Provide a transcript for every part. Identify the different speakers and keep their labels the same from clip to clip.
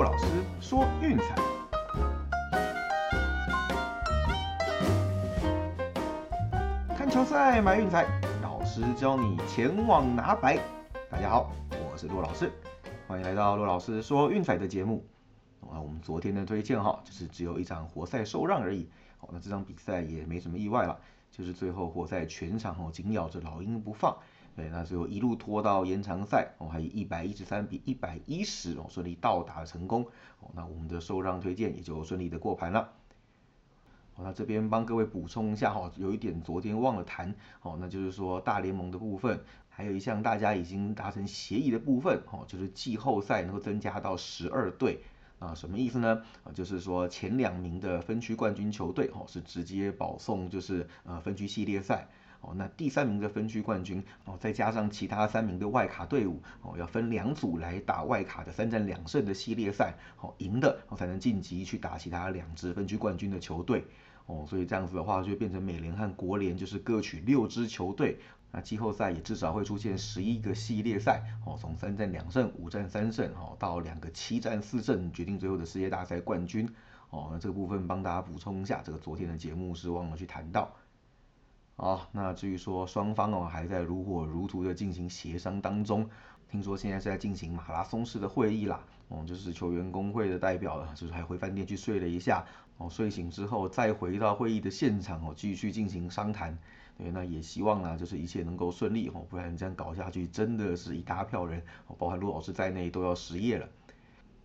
Speaker 1: 骆老师说运彩，看球赛买运彩，老师教你前往拿白。大家好，我是骆老师，欢迎来到骆老师说运彩的节目。啊，我们昨天的推荐哈，就是只有一场活塞受让而已。好，那这场比赛也没什么意外了，就是最后活塞全场哦紧咬着老鹰不放。对，那最后一路拖到延长赛，哦，还以一百一十三比一百一十哦顺利到达成功，哦，那我们的受让推荐也就顺利的过盘了。好，那这边帮各位补充一下哈，有一点昨天忘了谈，哦，那就是说大联盟的部分，还有一项大家已经达成协议的部分，哦，就是季后赛能够增加到十二队。啊，什么意思呢？啊，就是说前两名的分区冠军球队，哦，是直接保送，就是呃分区系列赛。哦，那第三名的分区冠军哦，再加上其他三名的外卡队伍哦，要分两组来打外卡的三战两胜的系列赛，哦，赢的哦才能晋级去打其他两支分区冠军的球队，哦，所以这样子的话就变成美联和国联就是各取六支球队，那季后赛也至少会出现十一个系列赛，哦，从三战两胜、五战三胜，哦，到两个七战四胜决定最后的世界大赛冠军，哦，那这个部分帮大家补充一下，这个昨天的节目是忘了去谈到。好，那至于说双方哦还在如火如荼的进行协商当中，听说现在是在进行马拉松式的会议啦，哦，就是球员工会的代表了，就是还回饭店去睡了一下，哦，睡醒之后再回到会议的现场哦，继续进行商谈，对，那也希望呢，就是一切能够顺利哦，不然这样搞下去真的是一大票人，哦，包含陆老师在内都要失业了。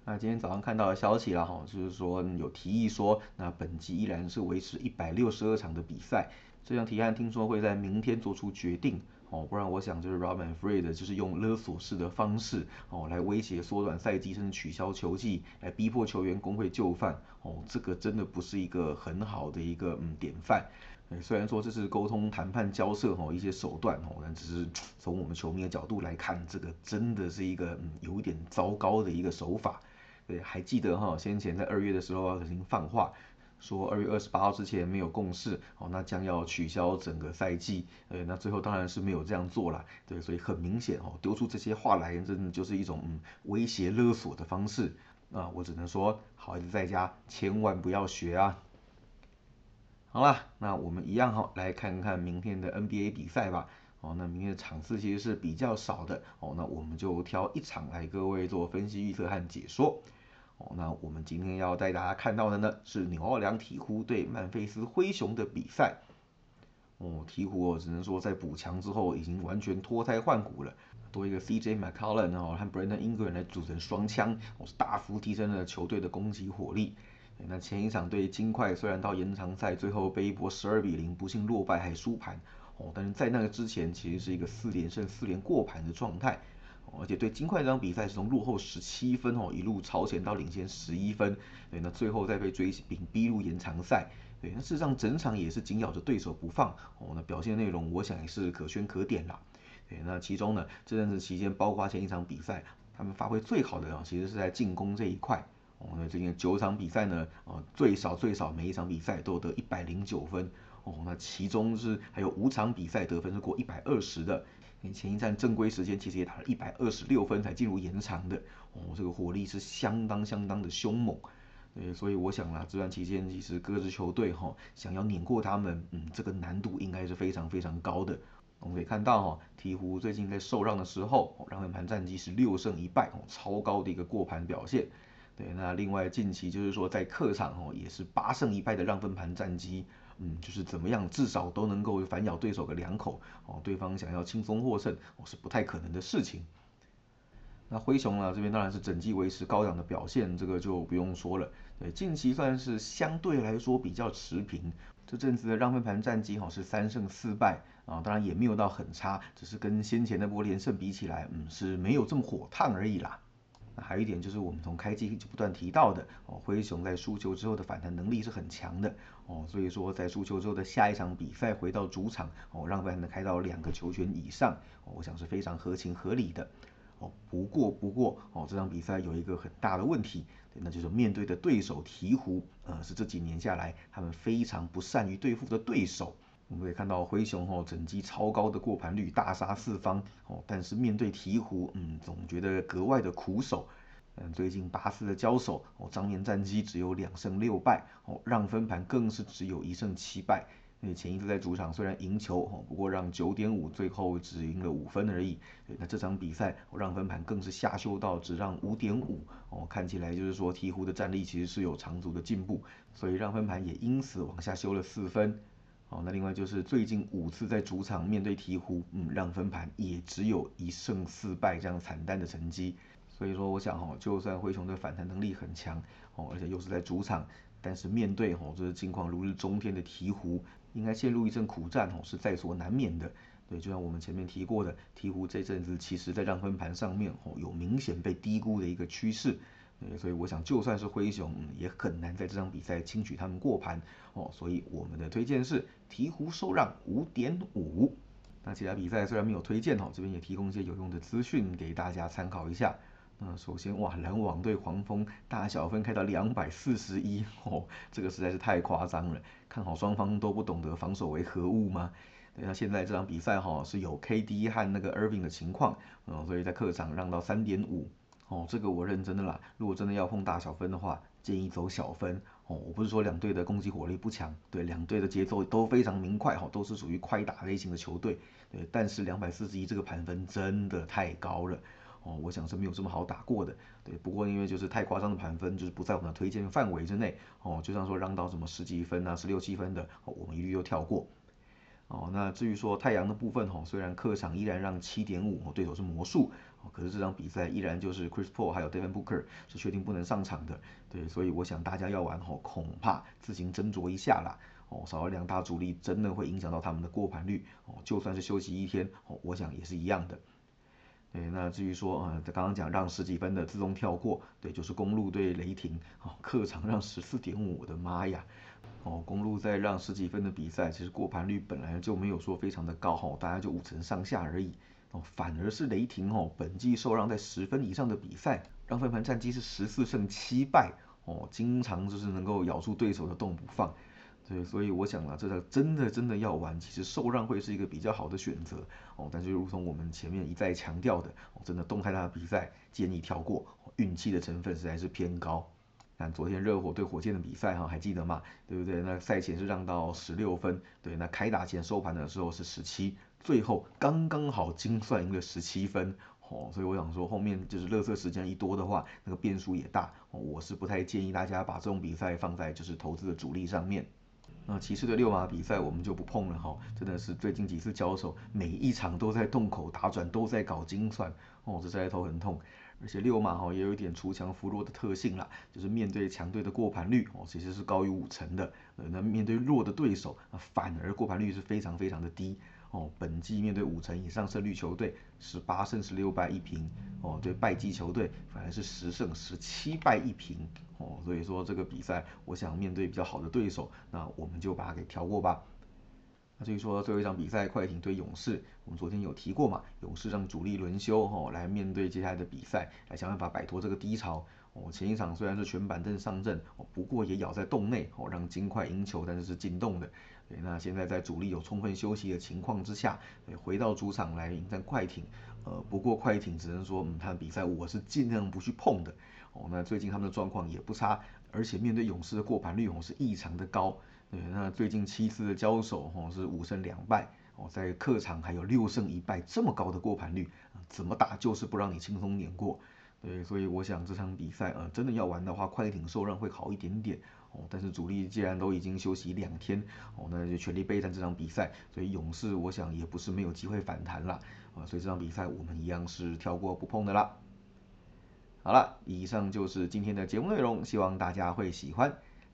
Speaker 1: 那今天早上看到的消息了哈，就是说有提议说，那本季依然是维持一百六十二场的比赛。这项提案听说会在明天做出决定哦，不然我想就是 Robin Freed 就是用勒索式的方式哦来威胁缩短赛季甚至取消球季，来逼迫球员工会就范哦，这个真的不是一个很好的一个嗯典范。虽然说这是沟通谈判交涉哦一些手段哦，但只是从我们球迷的角度来看，这个真的是一个嗯有点糟糕的一个手法。对，还记得哈先前在二月的时候曾经放话。说二月二十八号之前没有共识，哦，那将要取消整个赛季，呃，那最后当然是没有这样做了，对，所以很明显哦，丢出这些话来，真的就是一种嗯威胁勒索的方式，啊，我只能说，好孩子在家千万不要学啊。好了，那我们一样哈，来看看明天的 NBA 比赛吧，哦，那明天的场次其实是比较少的，哦，那我们就挑一场来各位做分析预测和解说。哦，那我们今天要带大家看到的呢，是纽奥良鹈鹕对曼菲斯灰熊的比赛。哦，鹈鹕哦，只能说在补强之后已经完全脱胎换骨了，多一个 CJ McCollum 哦和 Brandon Ingram 来组成双枪，哦，是大幅提升了球队的攻击火力。那前一场对金块虽然到延长赛最后被一波十二比零不幸落败还输盘，哦，但是在那个之前其实是一个四连胜四连过盘的状态。而且对金块这场比赛是从落后十七分哦，一路超前到领先十一分，对，那最后再被追平逼入延长赛，对，那事实上整场也是紧咬着对手不放哦，那表现内容我想也是可圈可点啦，对，那其中呢这阵子期间，包括前一场比赛，他们发挥最好的啊，其实是在进攻这一块哦，那最近九场比赛呢，哦，最少最少每一场比赛都得一百零九分哦，那其中是还有五场比赛得分是过一百二十的。前一站正规时间其实也打了一百二十六分才进入延长的，哦，这个火力是相当相当的凶猛，对，所以我想啦，这段期间其实各支球队哈想要碾过他们，嗯，这个难度应该是非常非常高的。我们可以看到哈，鹈鹕最近在受让的时候，让分盘战绩是六胜一败，超高的一个过盘表现。对，那另外近期就是说在客场哦也是八胜一败的让分盘战绩。嗯，就是怎么样，至少都能够反咬对手个两口哦。对方想要轻松获胜哦，是不太可能的事情。那灰熊啊，这边当然是整季维持高档的表现，这个就不用说了。对，近期算是相对来说比较持平。这阵子的让分盘战绩哈是三胜四败啊，当然也没有到很差，只是跟先前那波连胜比起来，嗯，是没有这么火烫而已啦。那还有一点就是我们从开机就不断提到的哦，灰熊在输球之后的反弹能力是很强的哦，所以说在输球之后的下一场比赛回到主场哦，让分能开到两个球权以上，我想是非常合情合理的哦。不过不过哦，这场比赛有一个很大的问题，那就是面对的对手鹈鹕，呃，是这几年下来他们非常不善于对付的对手。我们可以看到灰熊哦，整季超高的过盘率，大杀四方哦。但是面对鹈鹕，嗯，总觉得格外的苦手。嗯，最近八次的交手，哦，张面战绩只有两胜六败，哦，让分盘更是只有一胜七败。那前一次在主场虽然赢球，哦，不过让九点五，最后只赢了五分而已。那这场比赛让分盘更是下修到只让五点五，哦，看起来就是说鹈鹕的战力其实是有长足的进步，所以让分盘也因此往下修了四分。哦，那另外就是最近五次在主场面对鹈鹕，嗯，让分盘也只有一胜四败这样惨淡的成绩。所以说，我想哈，就算灰熊的反弹能力很强，哦，而且又是在主场，但是面对哦，这是近况如日中天的鹈鹕，应该陷入一阵苦战哦，是在所难免的。对，就像我们前面提过的，鹈鹕这阵子其实在让分盘上面哦，有明显被低估的一个趋势。所以我想，就算是灰熊，也很难在这场比赛轻取他们过盘哦。所以我们的推荐是鹈鹕收让五点五。那其他比赛虽然没有推荐哦，这边也提供一些有用的资讯给大家参考一下。那首先，哇，篮网对黄蜂大小分开到两百四十一哦，这个实在是太夸张了。看好双方都不懂得防守为何物吗？那现在这场比赛哈是有 KD 和那个 Irving 的情况，嗯，所以在客场让到三点五。哦，这个我认真的啦。如果真的要碰大小分的话，建议走小分。哦，我不是说两队的攻击火力不强，对，两队的节奏都非常明快，哈，都是属于快打类型的球队，对。但是两百四十一这个盘分真的太高了，哦，我想是没有这么好打过的，对。不过因为就是太夸张的盘分，就是不在我们的推荐范围之内，哦，就像说让到什么十几分啊、十六七分的，我们一律都跳过。哦，那至于说太阳的部分，哈，虽然客场依然让七点五，哦对手是魔术。可是这场比赛依然就是 Chris Paul 还有 Devin Booker 是确定不能上场的，对，所以我想大家要玩吼，恐怕自行斟酌一下啦。哦，少了两大主力，真的会影响到他们的过盘率。哦，就算是休息一天，哦，我想也是一样的。对，那至于说，呃，刚刚讲让十几分的自动跳过，对，就是公路对雷霆，哦，客场让十四点五，我的妈呀！哦，公路在让十几分的比赛，其实过盘率本来就没有说非常的高，哈，大概就五成上下而已。哦反而是雷霆哦，本季受让在十分以上的比赛，让分盘战绩是十四胜七败哦，经常就是能够咬住对手的洞不放，对，所以我想啊，这个真的真的要玩，其实受让会是一个比较好的选择哦。但是如同我们前面一再强调的，哦，真的动态大的比赛建议跳过，运气的成分实在是偏高。看昨天热火对火箭的比赛哈，还记得吗？对不对？那赛前是让到十六分，对，那开打前收盘的时候是十七。最后刚刚好精算赢了十七分，哦，所以我想说后面就是热色时间一多的话，那个变数也大，我是不太建议大家把这种比赛放在就是投资的主力上面。那骑士的六马比赛我们就不碰了哈，真的是最近几次交手，每一场都在洞口打转，都在搞精算，哦，这在头很痛。而且六马哈也有一点锄强扶弱的特性啦，就是面对强队的过盘率哦其实是高于五成的，呃那面对弱的对手啊，反而过盘率是非常非常的低。哦，本季面对五成以上胜率球队，十八胜十六败一平。哦，对败绩球队反而是十胜十七败一平。哦，所以说这个比赛，我想面对比较好的对手，那我们就把它给调过吧。那至于说最后一场比赛，快艇对勇士，我们昨天有提过嘛？勇士让主力轮休，哦，来面对接下来的比赛，来想办法摆脱这个低潮。哦，前一场虽然是全板凳上阵，哦，不过也咬在洞内，哦，让金块赢球，但是是进洞的。对，那现在在主力有充分休息的情况之下，回到主场来迎战快艇，呃，不过快艇只能说，嗯，他的比赛我是尽量不去碰的。哦，那最近他们的状况也不差，而且面对勇士的过盘率哦是异常的高。对，那最近七次的交手哦是五胜两败，哦，在客场还有六胜一败，这么高的过盘率，怎么打就是不让你轻松碾过。对，所以我想这场比赛，呃，真的要玩的话，快艇受让会好一点点。哦，但是主力既然都已经休息两天，哦，那就全力备战这场比赛。所以勇士，我想也不是没有机会反弹了，啊，所以这场比赛我们一样是跳过不碰的啦。好了，以上就是今天的节目内容，希望大家会喜欢。